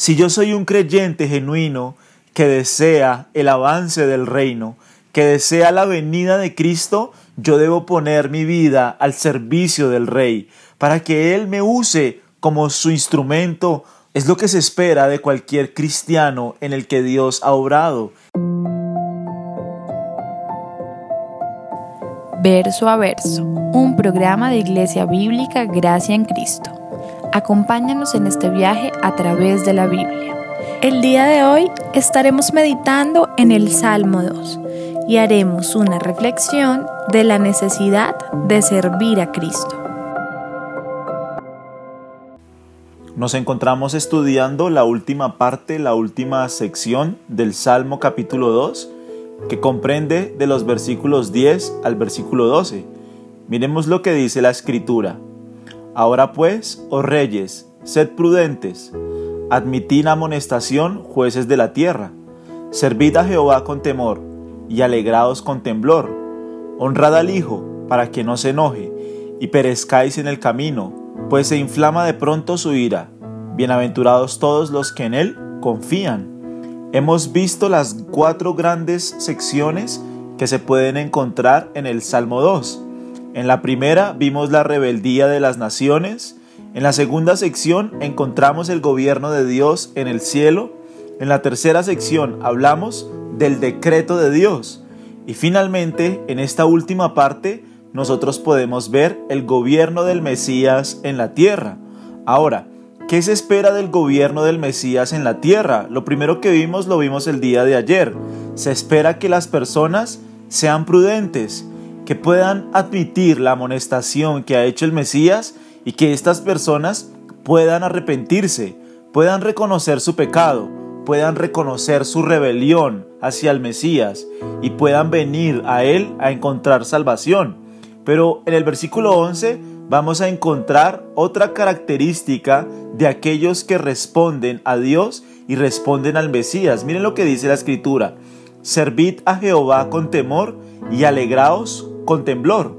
Si yo soy un creyente genuino que desea el avance del reino, que desea la venida de Cristo, yo debo poner mi vida al servicio del Rey, para que Él me use como su instrumento. Es lo que se espera de cualquier cristiano en el que Dios ha obrado. Verso a verso, un programa de Iglesia Bíblica Gracia en Cristo. Acompáñanos en este viaje a través de la Biblia. El día de hoy estaremos meditando en el Salmo 2 y haremos una reflexión de la necesidad de servir a Cristo. Nos encontramos estudiando la última parte, la última sección del Salmo capítulo 2, que comprende de los versículos 10 al versículo 12. Miremos lo que dice la escritura. Ahora pues, oh reyes, sed prudentes, admitid amonestación, jueces de la tierra, servid a Jehová con temor, y alegraos con temblor, honrad al Hijo, para que no se enoje, y perezcáis en el camino, pues se inflama de pronto su ira. Bienaventurados todos los que en él confían. Hemos visto las cuatro grandes secciones que se pueden encontrar en el Salmo 2 en la primera vimos la rebeldía de las naciones. En la segunda sección encontramos el gobierno de Dios en el cielo. En la tercera sección hablamos del decreto de Dios. Y finalmente, en esta última parte, nosotros podemos ver el gobierno del Mesías en la tierra. Ahora, ¿qué se espera del gobierno del Mesías en la tierra? Lo primero que vimos lo vimos el día de ayer. Se espera que las personas sean prudentes, que puedan admitir la amonestación que ha hecho el Mesías y que estas personas puedan arrepentirse, puedan reconocer su pecado, puedan reconocer su rebelión hacia el Mesías y puedan venir a Él a encontrar salvación. Pero en el versículo 11 vamos a encontrar otra característica de aquellos que responden a Dios y responden al Mesías. Miren lo que dice la escritura. Servid a Jehová con temor y alegraos con temblor.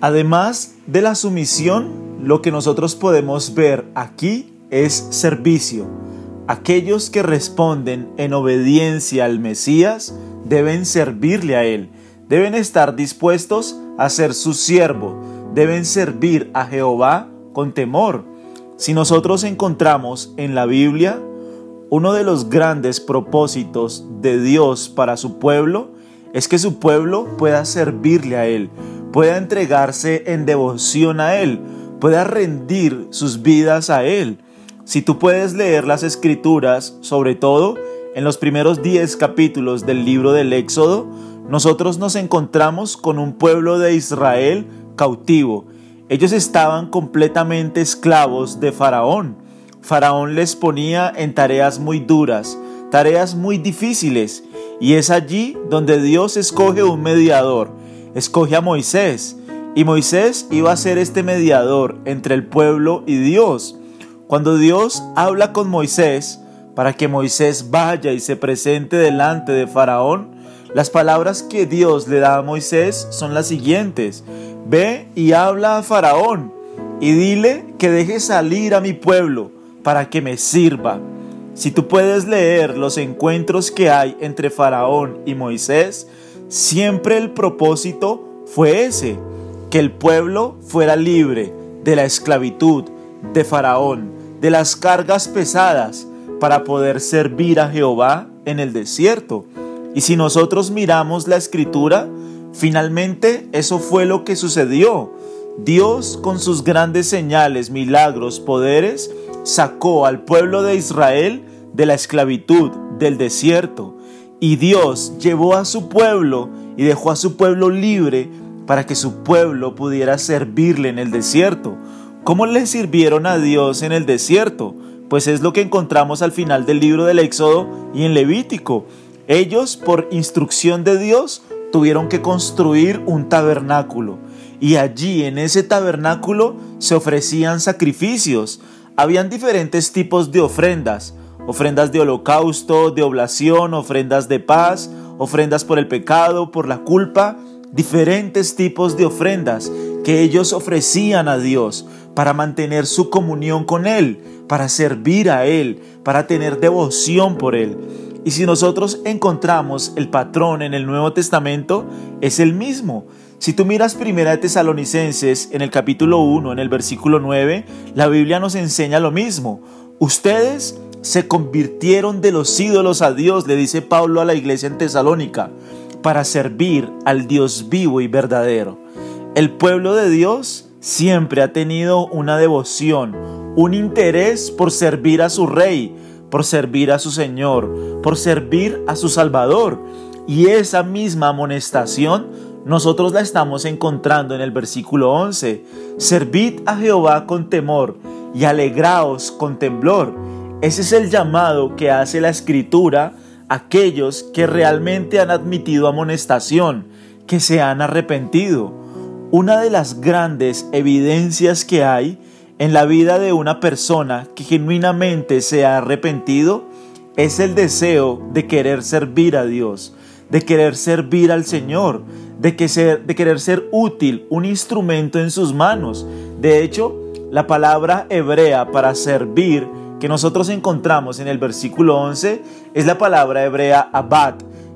Además de la sumisión, lo que nosotros podemos ver aquí es servicio. Aquellos que responden en obediencia al Mesías deben servirle a Él, deben estar dispuestos a ser su siervo, deben servir a Jehová con temor. Si nosotros encontramos en la Biblia uno de los grandes propósitos de Dios para su pueblo, es que su pueblo pueda servirle a Él, pueda entregarse en devoción a Él, pueda rendir sus vidas a Él. Si tú puedes leer las escrituras, sobre todo en los primeros 10 capítulos del libro del Éxodo, nosotros nos encontramos con un pueblo de Israel cautivo. Ellos estaban completamente esclavos de Faraón. Faraón les ponía en tareas muy duras, tareas muy difíciles, y es allí donde Dios escoge un mediador, escoge a Moisés, y Moisés iba a ser este mediador entre el pueblo y Dios. Cuando Dios habla con Moisés para que Moisés vaya y se presente delante de Faraón, las palabras que Dios le da a Moisés son las siguientes. Ve y habla a Faraón y dile que deje salir a mi pueblo para que me sirva. Si tú puedes leer los encuentros que hay entre Faraón y Moisés, siempre el propósito fue ese, que el pueblo fuera libre de la esclavitud de Faraón, de las cargas pesadas, para poder servir a Jehová en el desierto. Y si nosotros miramos la escritura, finalmente eso fue lo que sucedió. Dios con sus grandes señales, milagros, poderes, sacó al pueblo de Israel de la esclavitud del desierto. Y Dios llevó a su pueblo y dejó a su pueblo libre para que su pueblo pudiera servirle en el desierto. ¿Cómo le sirvieron a Dios en el desierto? Pues es lo que encontramos al final del libro del Éxodo y en Levítico. Ellos, por instrucción de Dios, tuvieron que construir un tabernáculo. Y allí, en ese tabernáculo, se ofrecían sacrificios. Habían diferentes tipos de ofrendas, ofrendas de holocausto, de oblación, ofrendas de paz, ofrendas por el pecado, por la culpa, diferentes tipos de ofrendas que ellos ofrecían a Dios. para mantener su comunión con Él, para servir a Él, para tener devoción por Él. Y si nosotros encontramos el patrón en el Nuevo Testamento, es el mismo. Si tú miras Primera de Tesalonicenses en el capítulo 1, en el versículo 9, la Biblia nos enseña lo mismo. Ustedes se convirtieron de los ídolos a Dios, le dice Pablo a la iglesia en Tesalónica, para servir al Dios vivo y verdadero. El pueblo de Dios siempre ha tenido una devoción, un interés por servir a su rey, por servir a su Señor, por servir a su Salvador. Y esa misma amonestación nosotros la estamos encontrando en el versículo 11. Servid a Jehová con temor y alegraos con temblor. Ese es el llamado que hace la escritura a aquellos que realmente han admitido amonestación, que se han arrepentido. Una de las grandes evidencias que hay en la vida de una persona que genuinamente se ha arrepentido es el deseo de querer servir a Dios, de querer servir al Señor, de, querer ser útil, un instrumento en sus manos. De hecho, la palabra hebrea para servir que nosotros encontramos en el versículo 11 es la palabra hebrea abad,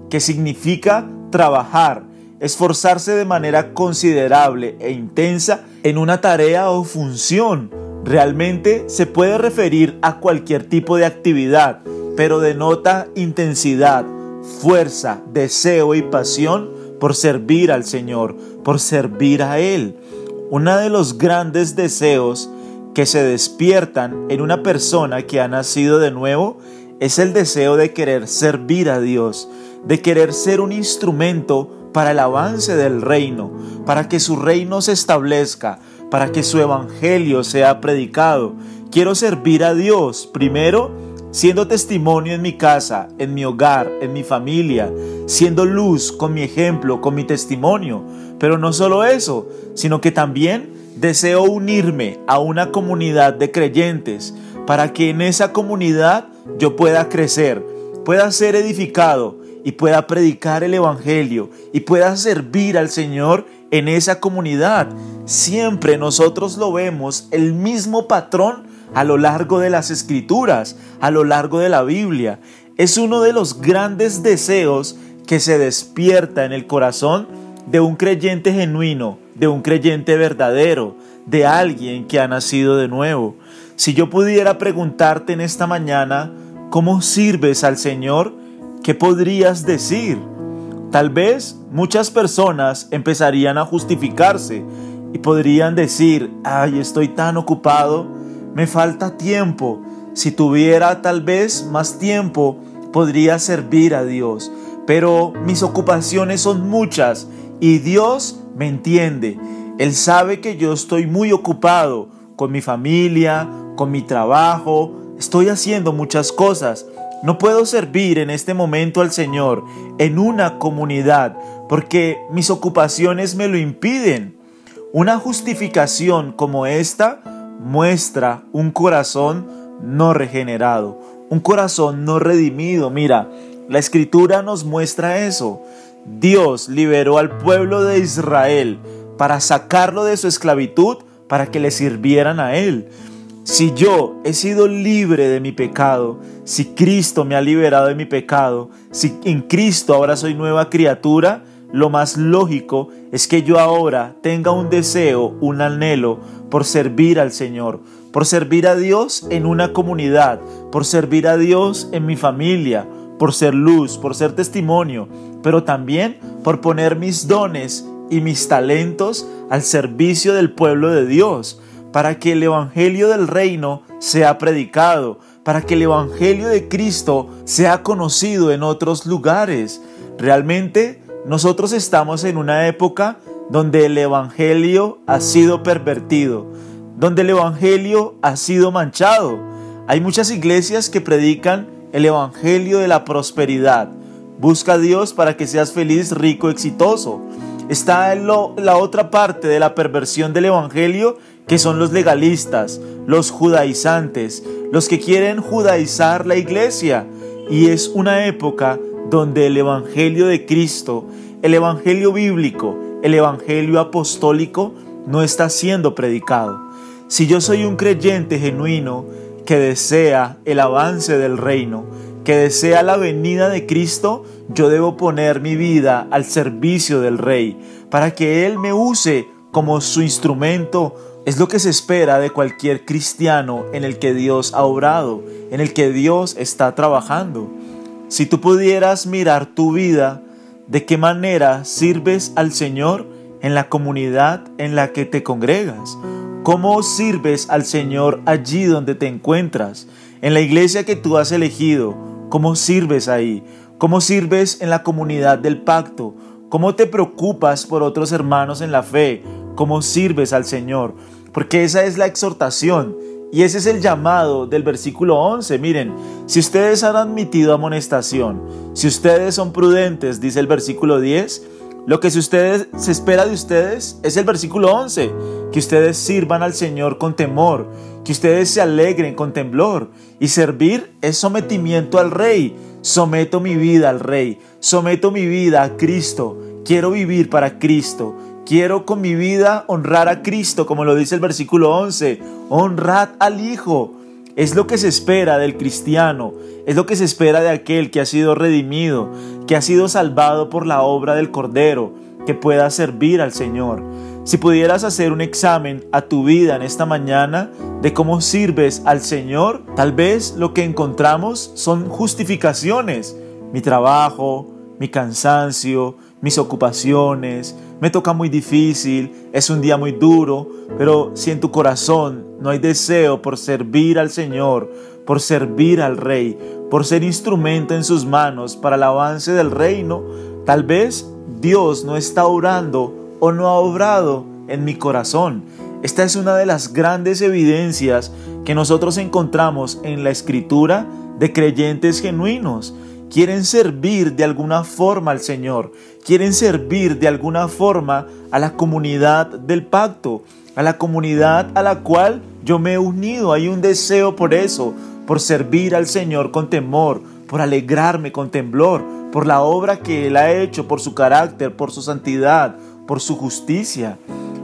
que significa trabajar, esforzarse de manera considerable e intensa en una tarea o función. Realmente se puede referir a cualquier tipo de actividad, pero denota intensidad, fuerza, deseo y pasión por servir al Señor, por servir a Él. Uno de los grandes deseos que se despiertan en una persona que ha nacido de nuevo es el deseo de querer servir a Dios, de querer ser un instrumento para el avance del reino, para que su reino se establezca, para que su evangelio sea predicado. Quiero servir a Dios primero siendo testimonio en mi casa, en mi hogar, en mi familia, siendo luz con mi ejemplo, con mi testimonio. Pero no solo eso, sino que también deseo unirme a una comunidad de creyentes para que en esa comunidad yo pueda crecer, pueda ser edificado y pueda predicar el Evangelio y pueda servir al Señor en esa comunidad. Siempre nosotros lo vemos el mismo patrón a lo largo de las escrituras, a lo largo de la Biblia. Es uno de los grandes deseos que se despierta en el corazón de un creyente genuino, de un creyente verdadero, de alguien que ha nacido de nuevo. Si yo pudiera preguntarte en esta mañana, ¿cómo sirves al Señor? ¿Qué podrías decir? Tal vez muchas personas empezarían a justificarse y podrían decir, ay, estoy tan ocupado, me falta tiempo. Si tuviera tal vez más tiempo, podría servir a Dios. Pero mis ocupaciones son muchas y Dios me entiende. Él sabe que yo estoy muy ocupado con mi familia, con mi trabajo, estoy haciendo muchas cosas. No puedo servir en este momento al Señor en una comunidad porque mis ocupaciones me lo impiden. Una justificación como esta muestra un corazón no regenerado, un corazón no redimido. Mira, la escritura nos muestra eso. Dios liberó al pueblo de Israel para sacarlo de su esclavitud para que le sirvieran a Él. Si yo he sido libre de mi pecado, si Cristo me ha liberado de mi pecado, si en Cristo ahora soy nueva criatura, lo más lógico es que yo ahora tenga un deseo, un anhelo por servir al Señor, por servir a Dios en una comunidad, por servir a Dios en mi familia, por ser luz, por ser testimonio, pero también por poner mis dones y mis talentos al servicio del pueblo de Dios, para que el Evangelio del reino sea predicado, para que el Evangelio de Cristo sea conocido en otros lugares. Realmente nosotros estamos en una época donde el Evangelio ha sido pervertido, donde el Evangelio ha sido manchado. Hay muchas iglesias que predican el Evangelio de la prosperidad. Busca a Dios para que seas feliz, rico, exitoso. Está la otra parte de la perversión del Evangelio, que son los legalistas, los judaizantes, los que quieren judaizar la iglesia. Y es una época donde el Evangelio de Cristo, el Evangelio bíblico, el Evangelio apostólico no está siendo predicado. Si yo soy un creyente genuino que desea el avance del reino, que desea la venida de Cristo, yo debo poner mi vida al servicio del Rey, para que Él me use como su instrumento. Es lo que se espera de cualquier cristiano en el que Dios ha obrado, en el que Dios está trabajando. Si tú pudieras mirar tu vida, de qué manera sirves al Señor en la comunidad en la que te congregas, cómo sirves al Señor allí donde te encuentras, en la iglesia que tú has elegido, cómo sirves ahí, cómo sirves en la comunidad del pacto, cómo te preocupas por otros hermanos en la fe, cómo sirves al Señor, porque esa es la exhortación y ese es el llamado del versículo 11. Miren, si ustedes han admitido amonestación, si ustedes son prudentes, dice el versículo 10, lo que se, ustedes, se espera de ustedes es el versículo 11, que ustedes sirvan al Señor con temor, que ustedes se alegren con temblor. Y servir es sometimiento al Rey. Someto mi vida al Rey, someto mi vida a Cristo. Quiero vivir para Cristo. Quiero con mi vida honrar a Cristo, como lo dice el versículo 11. Honrad al Hijo. Es lo que se espera del cristiano, es lo que se espera de aquel que ha sido redimido, que ha sido salvado por la obra del Cordero, que pueda servir al Señor. Si pudieras hacer un examen a tu vida en esta mañana de cómo sirves al Señor, tal vez lo que encontramos son justificaciones. Mi trabajo, mi cansancio, mis ocupaciones, me toca muy difícil, es un día muy duro, pero si en tu corazón no hay deseo por servir al Señor, por servir al Rey, por ser instrumento en sus manos para el avance del reino, tal vez Dios no está orando o no ha obrado en mi corazón. Esta es una de las grandes evidencias que nosotros encontramos en la escritura de creyentes genuinos. Quieren servir de alguna forma al Señor, quieren servir de alguna forma a la comunidad del pacto, a la comunidad a la cual yo me he unido. Hay un deseo por eso, por servir al Señor con temor, por alegrarme con temblor, por la obra que Él ha hecho, por su carácter, por su santidad, por su justicia.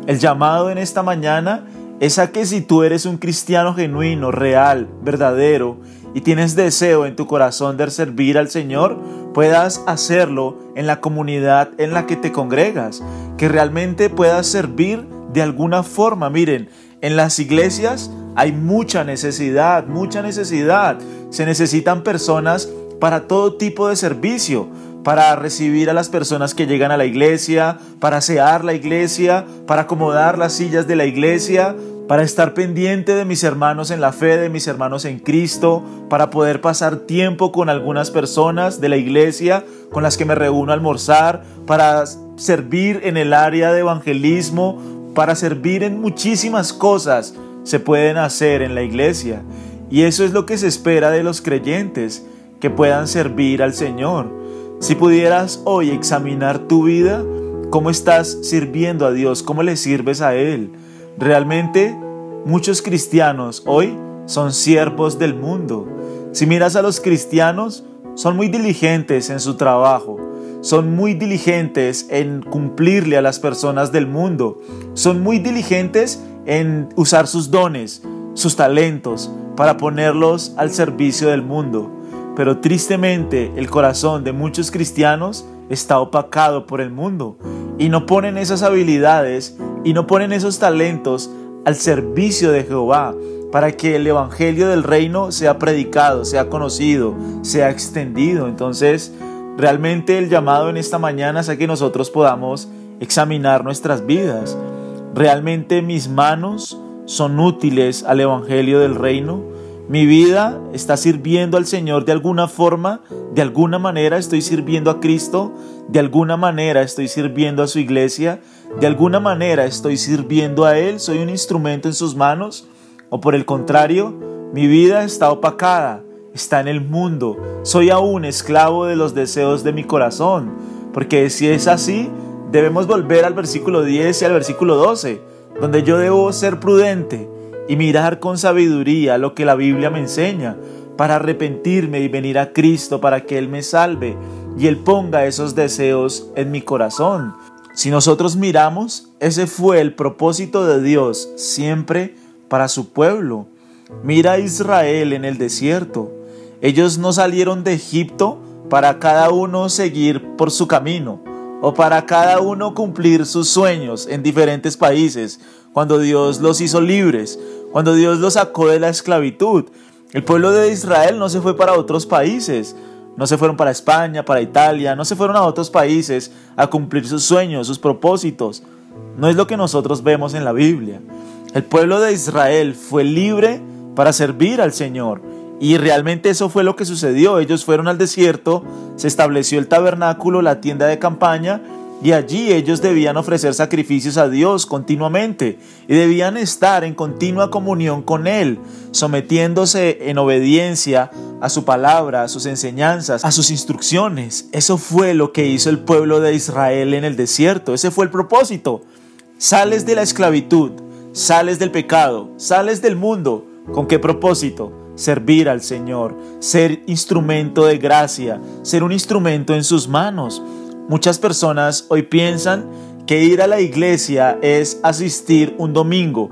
El llamado en esta mañana es a que si tú eres un cristiano genuino, real, verdadero, y tienes deseo en tu corazón de servir al Señor, puedas hacerlo en la comunidad en la que te congregas, que realmente puedas servir de alguna forma. Miren, en las iglesias hay mucha necesidad, mucha necesidad. Se necesitan personas para todo tipo de servicio, para recibir a las personas que llegan a la iglesia, para asear la iglesia, para acomodar las sillas de la iglesia, para estar pendiente de mis hermanos en la fe, de mis hermanos en Cristo, para poder pasar tiempo con algunas personas de la iglesia con las que me reúno a almorzar, para servir en el área de evangelismo, para servir en muchísimas cosas se pueden hacer en la iglesia. Y eso es lo que se espera de los creyentes, que puedan servir al Señor. Si pudieras hoy examinar tu vida, cómo estás sirviendo a Dios, cómo le sirves a Él. Realmente muchos cristianos hoy son siervos del mundo. Si miras a los cristianos, son muy diligentes en su trabajo, son muy diligentes en cumplirle a las personas del mundo, son muy diligentes en usar sus dones, sus talentos, para ponerlos al servicio del mundo. Pero tristemente el corazón de muchos cristianos está opacado por el mundo y no ponen esas habilidades y no ponen esos talentos al servicio de Jehová para que el Evangelio del reino sea predicado, sea conocido, sea extendido. Entonces, realmente el llamado en esta mañana es a que nosotros podamos examinar nuestras vidas. ¿Realmente mis manos son útiles al Evangelio del reino? Mi vida está sirviendo al Señor de alguna forma, de alguna manera estoy sirviendo a Cristo, de alguna manera estoy sirviendo a su iglesia, de alguna manera estoy sirviendo a Él, soy un instrumento en sus manos, o por el contrario, mi vida está opacada, está en el mundo, soy aún esclavo de los deseos de mi corazón, porque si es así, debemos volver al versículo 10 y al versículo 12, donde yo debo ser prudente y mirar con sabiduría lo que la Biblia me enseña para arrepentirme y venir a Cristo para que Él me salve y Él ponga esos deseos en mi corazón. Si nosotros miramos, ese fue el propósito de Dios siempre para su pueblo. Mira a Israel en el desierto. Ellos no salieron de Egipto para cada uno seguir por su camino o para cada uno cumplir sus sueños en diferentes países, cuando Dios los hizo libres, cuando Dios los sacó de la esclavitud. El pueblo de Israel no se fue para otros países, no se fueron para España, para Italia, no se fueron a otros países a cumplir sus sueños, sus propósitos. No es lo que nosotros vemos en la Biblia. El pueblo de Israel fue libre para servir al Señor. Y realmente eso fue lo que sucedió. Ellos fueron al desierto, se estableció el tabernáculo, la tienda de campaña, y allí ellos debían ofrecer sacrificios a Dios continuamente y debían estar en continua comunión con Él, sometiéndose en obediencia a su palabra, a sus enseñanzas, a sus instrucciones. Eso fue lo que hizo el pueblo de Israel en el desierto. Ese fue el propósito. Sales de la esclavitud, sales del pecado, sales del mundo. ¿Con qué propósito? Servir al Señor, ser instrumento de gracia, ser un instrumento en sus manos. Muchas personas hoy piensan que ir a la iglesia es asistir un domingo,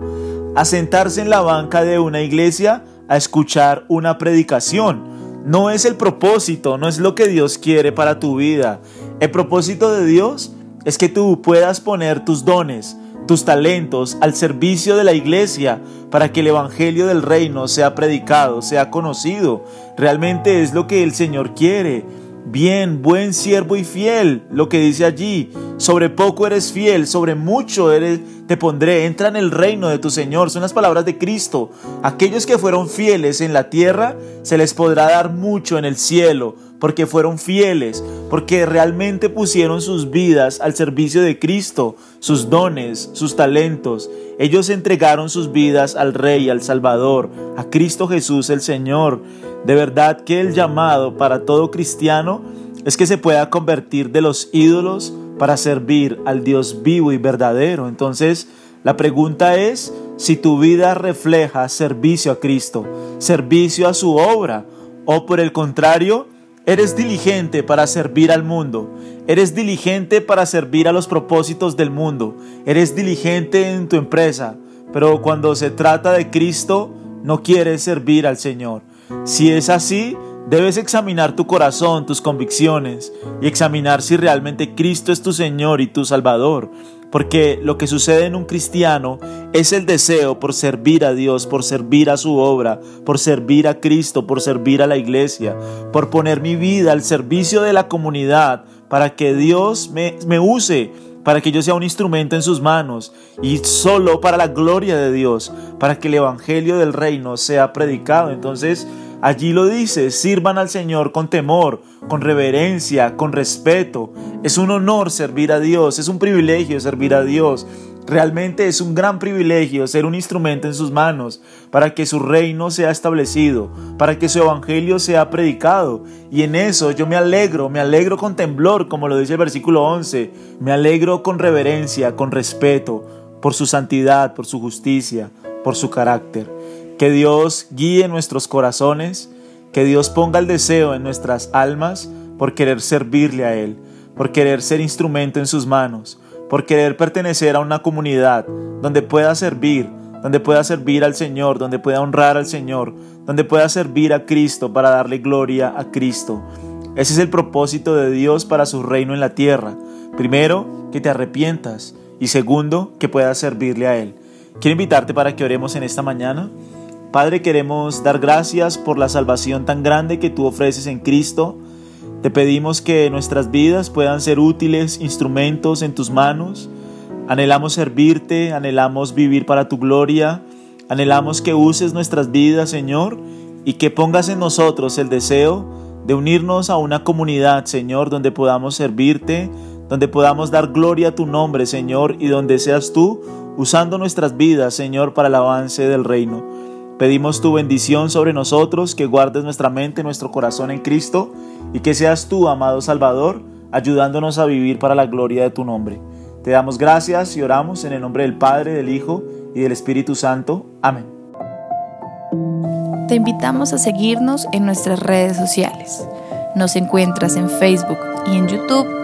a sentarse en la banca de una iglesia a escuchar una predicación. No es el propósito, no es lo que Dios quiere para tu vida. El propósito de Dios es que tú puedas poner tus dones, tus talentos al servicio de la iglesia para que el Evangelio del Reino sea predicado, sea conocido. Realmente es lo que el Señor quiere. Bien, buen siervo y fiel, lo que dice allí, sobre poco eres fiel, sobre mucho eres, te pondré, entra en el reino de tu Señor, son las palabras de Cristo. Aquellos que fueron fieles en la tierra, se les podrá dar mucho en el cielo, porque fueron fieles, porque realmente pusieron sus vidas al servicio de Cristo, sus dones, sus talentos. Ellos entregaron sus vidas al Rey, al Salvador, a Cristo Jesús el Señor. De verdad que el llamado para todo cristiano es que se pueda convertir de los ídolos para servir al Dios vivo y verdadero. Entonces, la pregunta es si tu vida refleja servicio a Cristo, servicio a su obra, o por el contrario, Eres diligente para servir al mundo. Eres diligente para servir a los propósitos del mundo. Eres diligente en tu empresa. Pero cuando se trata de Cristo, no quieres servir al Señor. Si es así, debes examinar tu corazón, tus convicciones y examinar si realmente Cristo es tu Señor y tu Salvador. Porque lo que sucede en un cristiano es el deseo por servir a Dios, por servir a su obra, por servir a Cristo, por servir a la iglesia, por poner mi vida al servicio de la comunidad para que Dios me, use para que yo sea un instrumento en sus manos y solo para la gloria de Dios, para que el Evangelio del Reino sea predicado. Entonces, Allí lo dice, sirvan al Señor con temor, con reverencia, con respeto. Es un honor servir a Dios, es un privilegio servir a Dios. Realmente es un gran privilegio ser un instrumento en sus manos para que su reino sea establecido, para que su evangelio sea predicado. Y en eso yo me alegro, me alegro con temblor, como lo dice el versículo 11. Me alegro con reverencia, con respeto, por su santidad, por su justicia, por su carácter. Que Dios guíe nuestros corazones, que Dios ponga el deseo en nuestras almas por querer servirle a Él, por querer ser instrumento en sus manos, por querer pertenecer a una comunidad donde pueda servir, donde pueda servir al Señor, donde pueda honrar al Señor, donde pueda servir a Cristo para darle gloria a Cristo. Ese es el propósito de Dios para su reino en la tierra. Primero, que te arrepientas y segundo, que puedas servirle a Él. Quiero invitarte para que oremos en esta mañana. Padre, queremos dar gracias por la salvación tan grande que tú ofreces en Cristo. Te pedimos que nuestras vidas puedan ser útiles instrumentos en tus manos. Anhelamos servirte, anhelamos vivir para tu gloria, anhelamos que uses nuestras vidas, Señor, y que pongas en nosotros el deseo de unirnos a una comunidad, Señor, donde podamos servirte, donde podamos dar gloria a tu nombre, Señor, y donde seas tú usando nuestras vidas, Señor, para el avance del reino. Pedimos tu bendición sobre nosotros, que guardes nuestra mente, nuestro corazón en Cristo y que seas tú, amado Salvador, ayudándonos a vivir para la gloria de tu nombre. Te damos gracias y oramos en el nombre del Padre, del Hijo y del Espíritu Santo. Amén. Te invitamos a seguirnos en nuestras redes sociales. Nos encuentras en Facebook y en YouTube